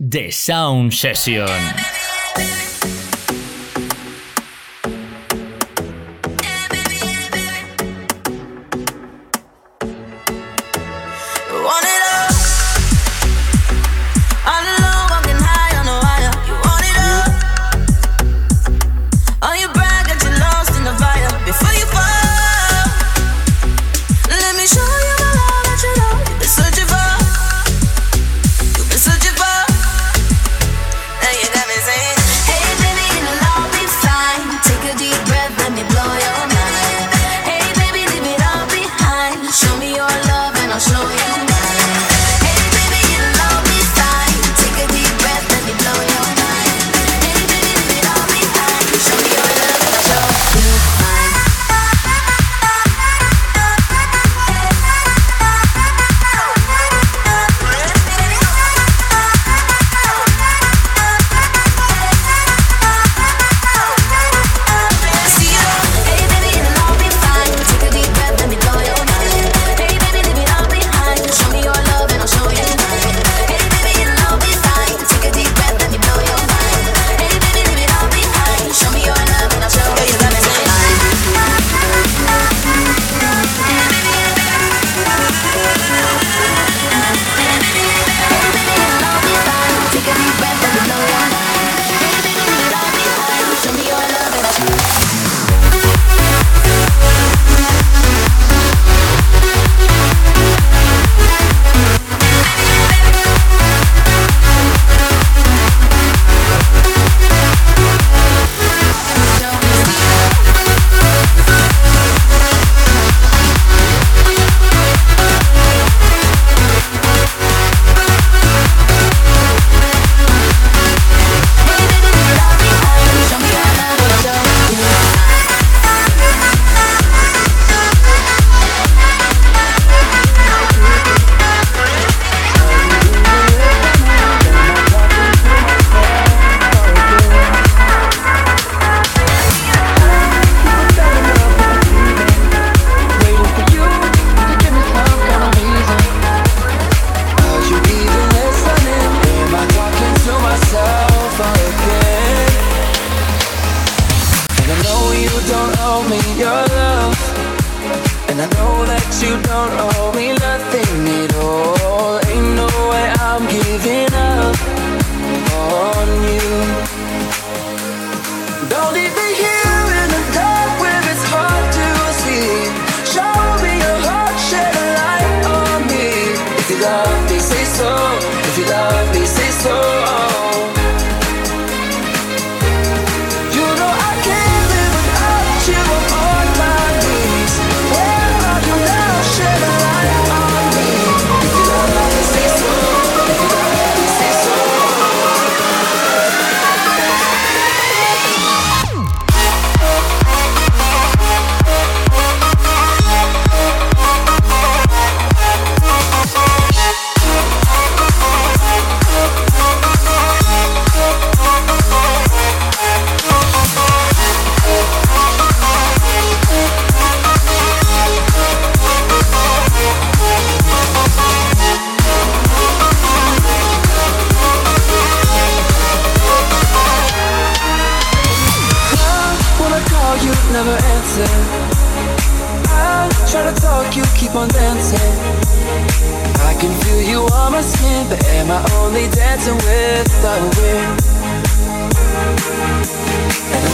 The Sound Session.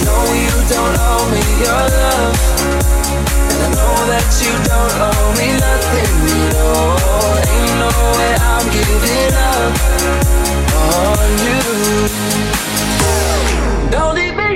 don't Ain't no way I'm giving up on you. Don't leave me.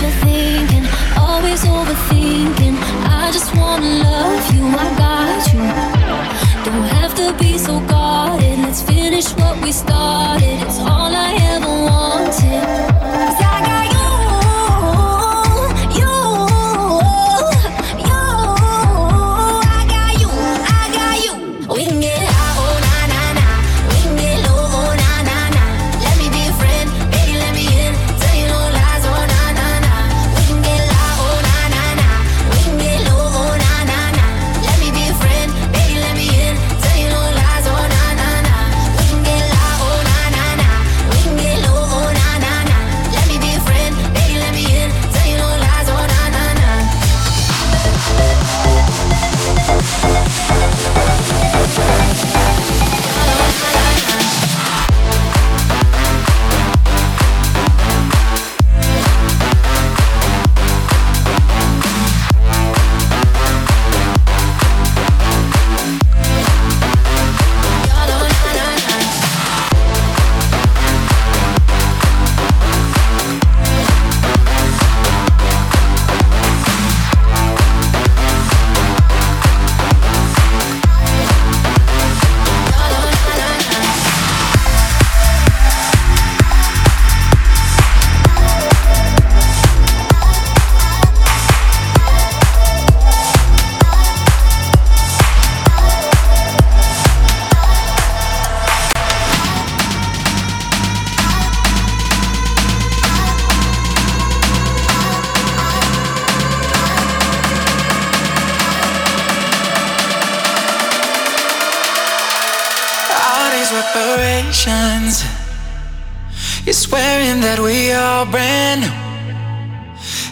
You're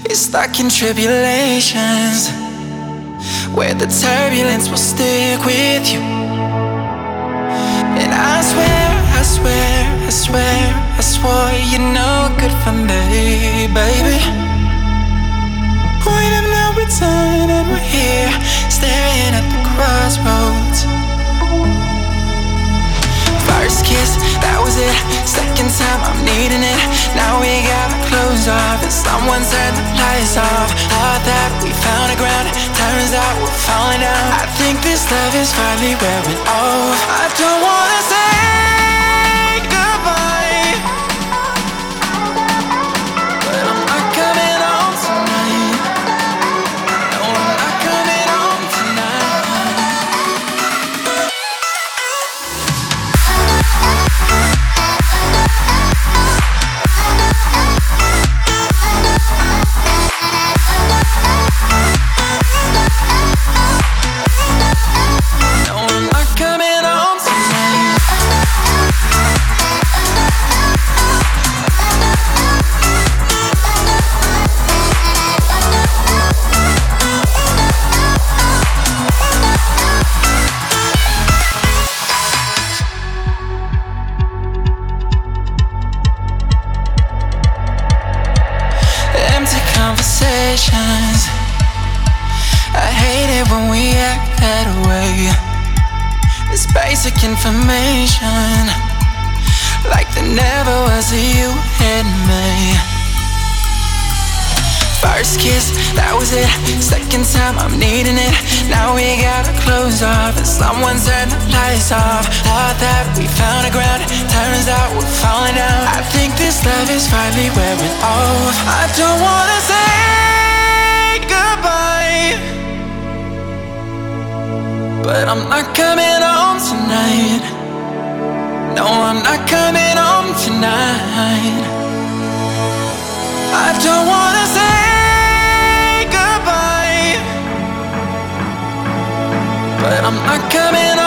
is stuck in tribulations where the turbulence will stick with you. And I swear, I swear, I swear, I swore you're no good for me, baby. When I'm not returned and we're here, staring at the crossroads. First kiss, that was it. Second time, I'm needing it. Now we got our clothes off, and someone turned the lights off. Thought that we found a ground, turns out we're falling down. I think this love is finally wearing off. I don't wanna say First kiss, that was it. Second time, I'm needing it. Now we gotta close off, and someone turned the lights off. Thought that we found a ground, turns out we're falling down. I think this love is finally wearing off. I don't wanna say goodbye, but I'm not coming I'm coming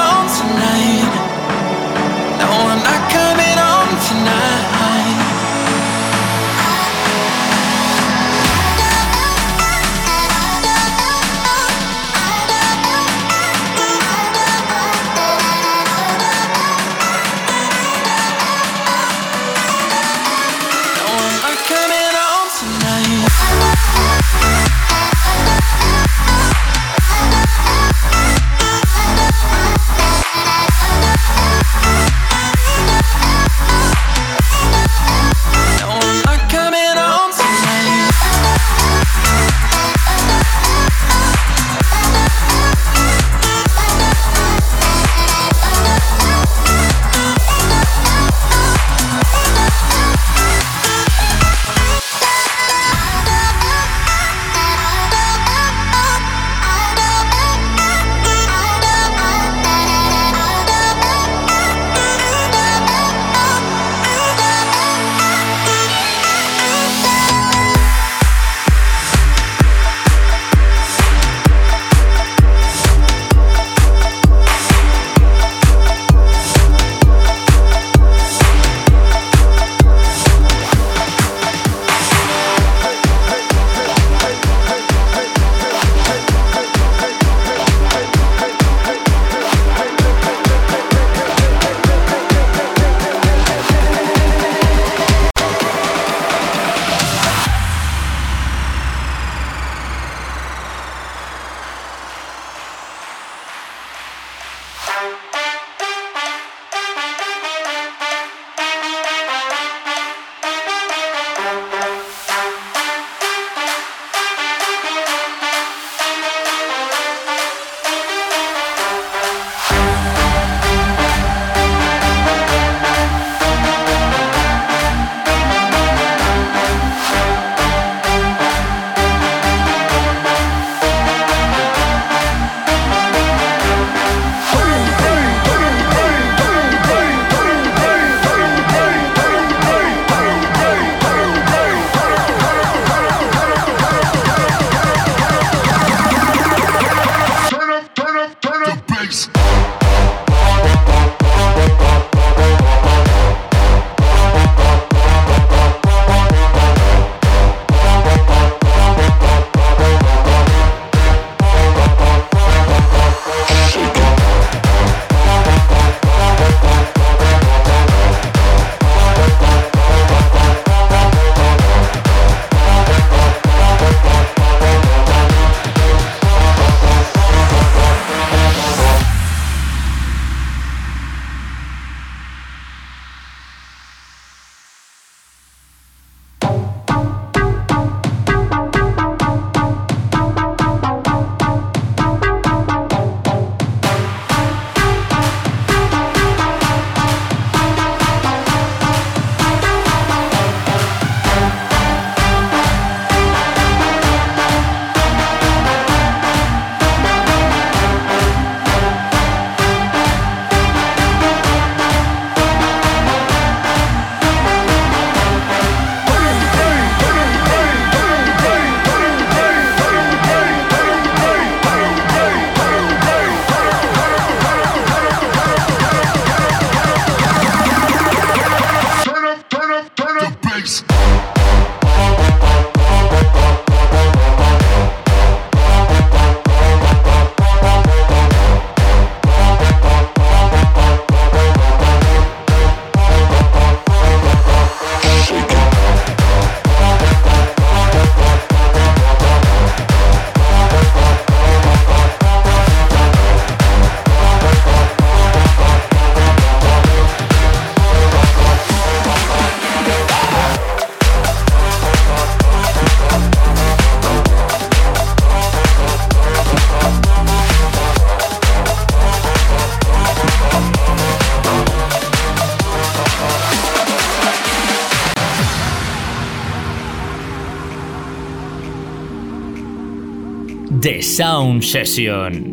Sound Session.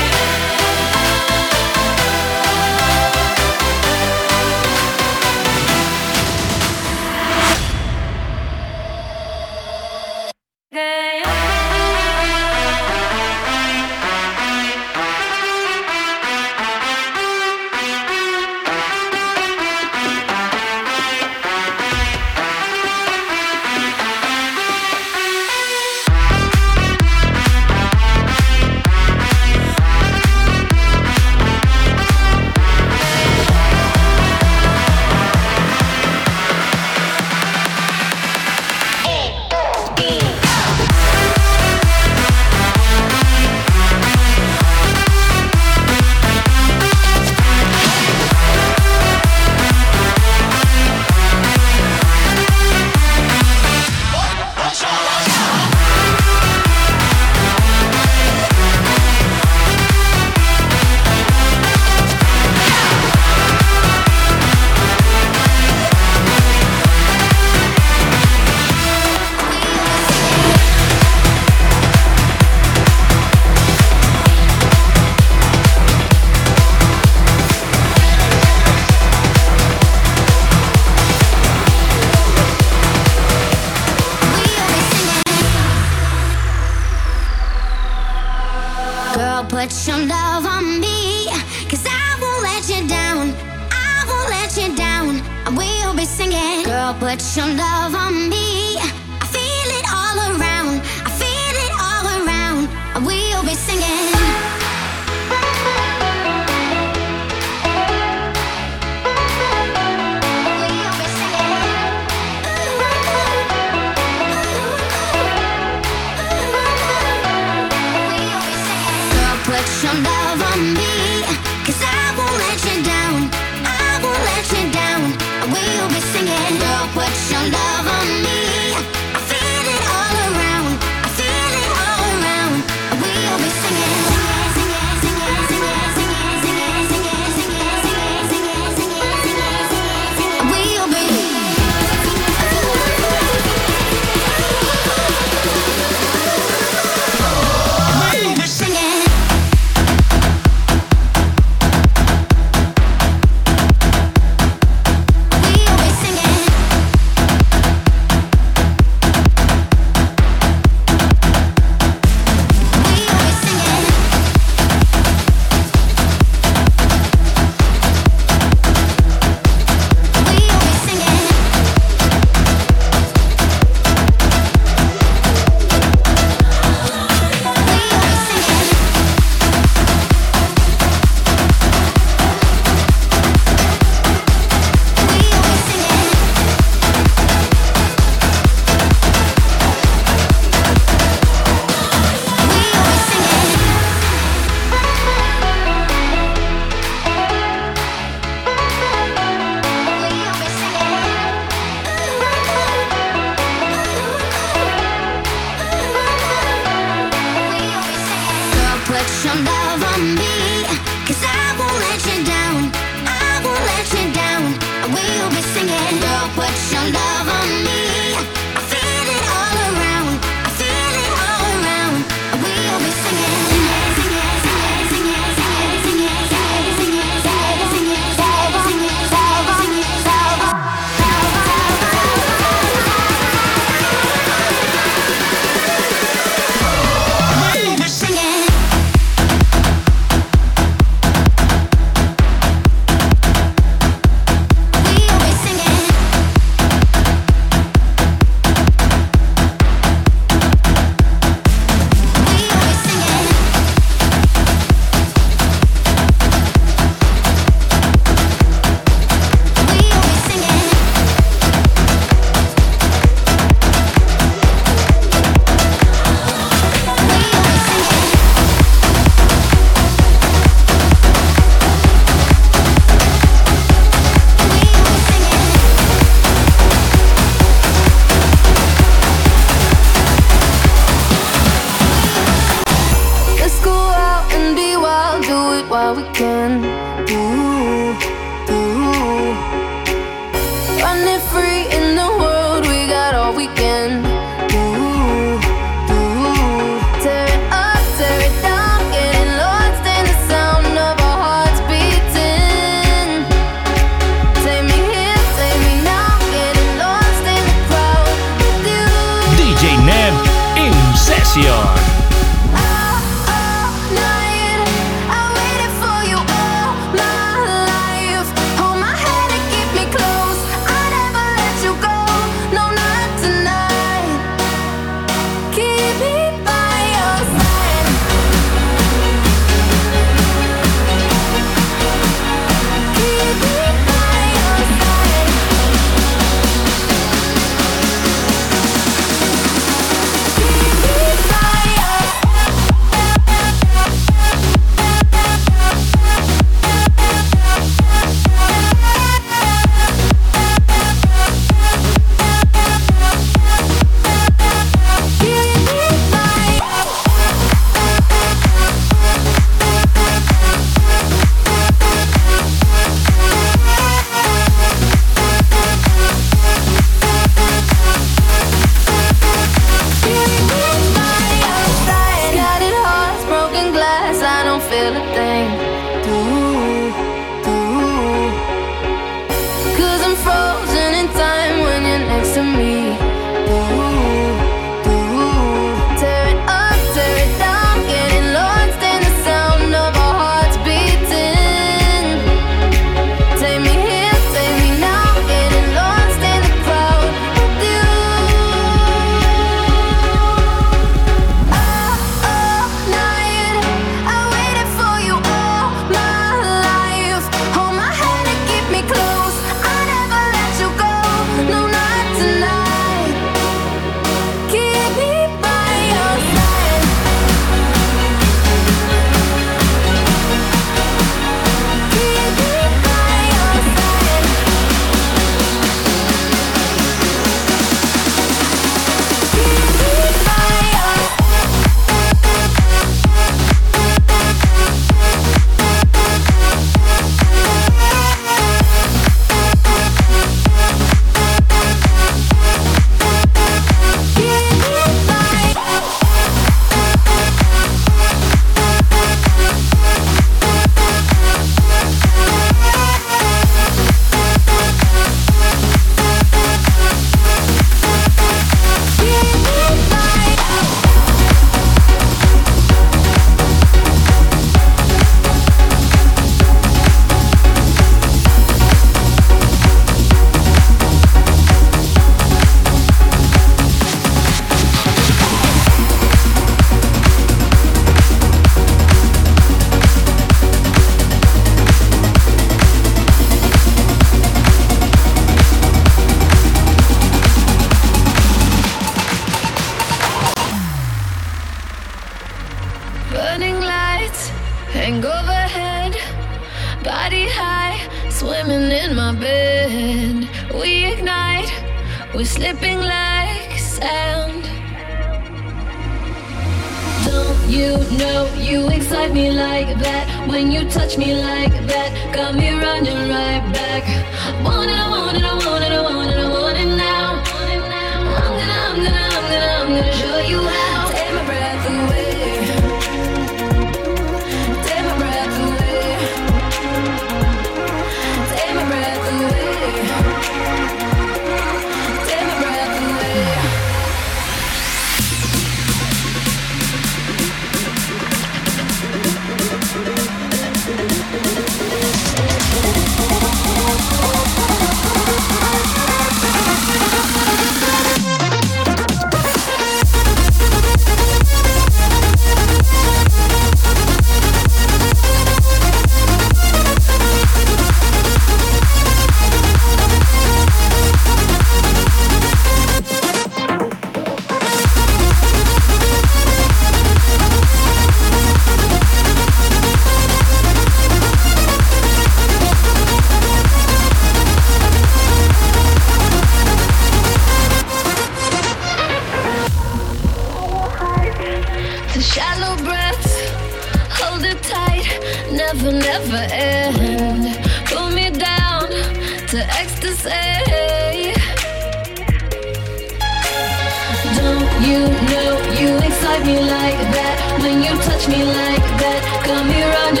me like that, when you touch me like that, got me running.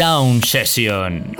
Sound Session.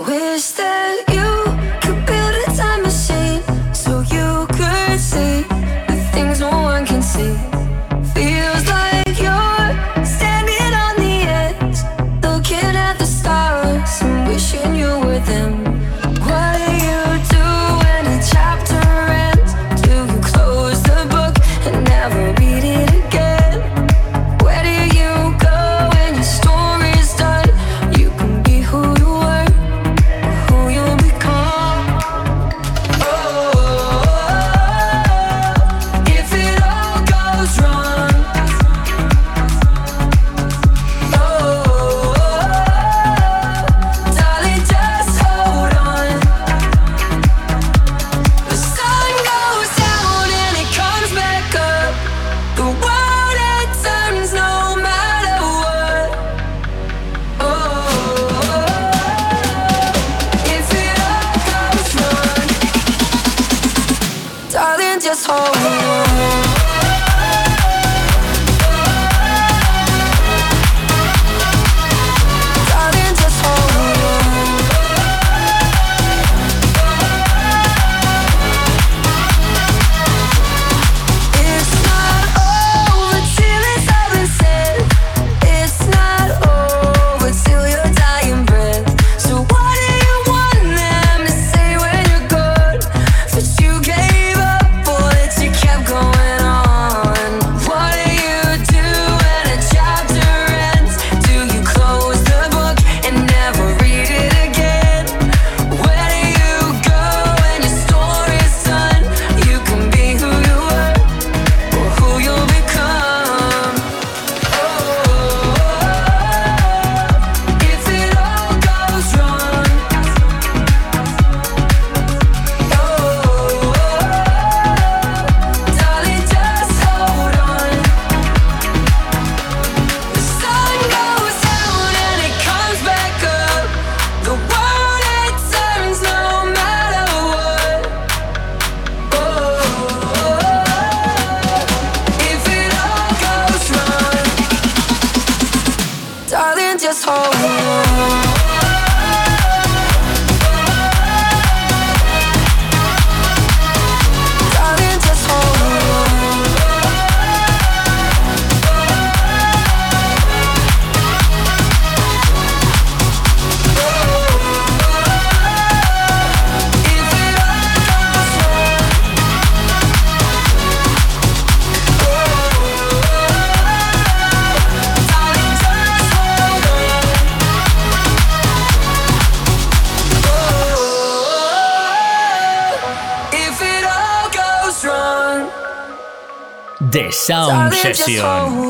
All